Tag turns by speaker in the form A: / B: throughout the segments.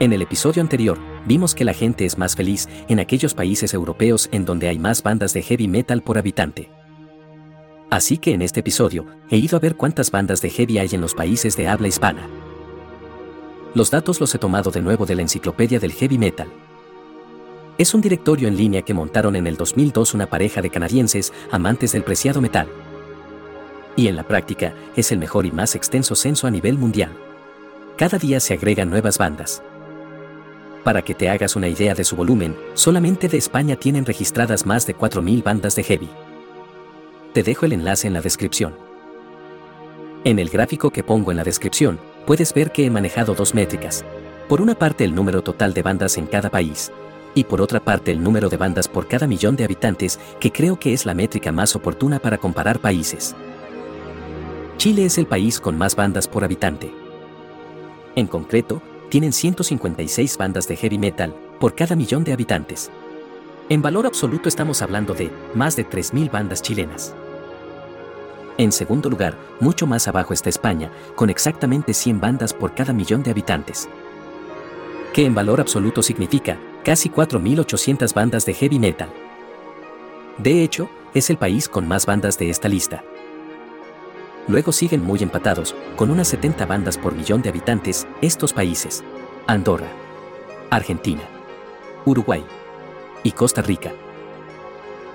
A: En el episodio anterior, vimos que la gente es más feliz en aquellos países europeos en donde hay más bandas de heavy metal por habitante. Así que en este episodio, he ido a ver cuántas bandas de heavy hay en los países de habla hispana. Los datos los he tomado de nuevo de la enciclopedia del heavy metal. Es un directorio en línea que montaron en el 2002 una pareja de canadienses amantes del preciado metal. Y en la práctica, es el mejor y más extenso censo a nivel mundial. Cada día se agregan nuevas bandas. Para que te hagas una idea de su volumen, solamente de España tienen registradas más de 4.000 bandas de heavy. Te dejo el enlace en la descripción. En el gráfico que pongo en la descripción, puedes ver que he manejado dos métricas. Por una parte el número total de bandas en cada país, y por otra parte el número de bandas por cada millón de habitantes, que creo que es la métrica más oportuna para comparar países. Chile es el país con más bandas por habitante. En concreto, tienen 156 bandas de heavy metal por cada millón de habitantes. En valor absoluto estamos hablando de más de 3.000 bandas chilenas. En segundo lugar, mucho más abajo está España, con exactamente 100 bandas por cada millón de habitantes. Que en valor absoluto significa casi 4.800 bandas de heavy metal. De hecho, es el país con más bandas de esta lista. Luego siguen muy empatados, con unas 70 bandas por millón de habitantes, estos países. Andorra, Argentina, Uruguay y Costa Rica.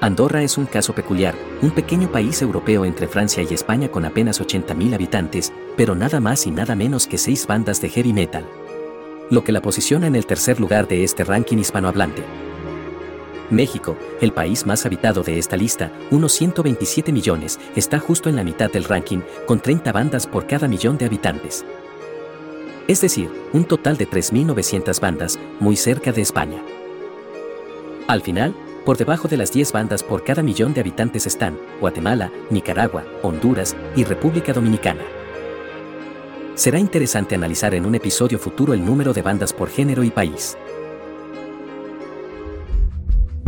A: Andorra es un caso peculiar, un pequeño país europeo entre Francia y España con apenas 80.000 habitantes, pero nada más y nada menos que 6 bandas de heavy metal. Lo que la posiciona en el tercer lugar de este ranking hispanohablante. México, el país más habitado de esta lista, unos 127 millones, está justo en la mitad del ranking, con 30 bandas por cada millón de habitantes. Es decir, un total de 3.900 bandas, muy cerca de España. Al final, por debajo de las 10 bandas por cada millón de habitantes están Guatemala, Nicaragua, Honduras y República Dominicana. Será interesante analizar en un episodio futuro el número de bandas por género y país.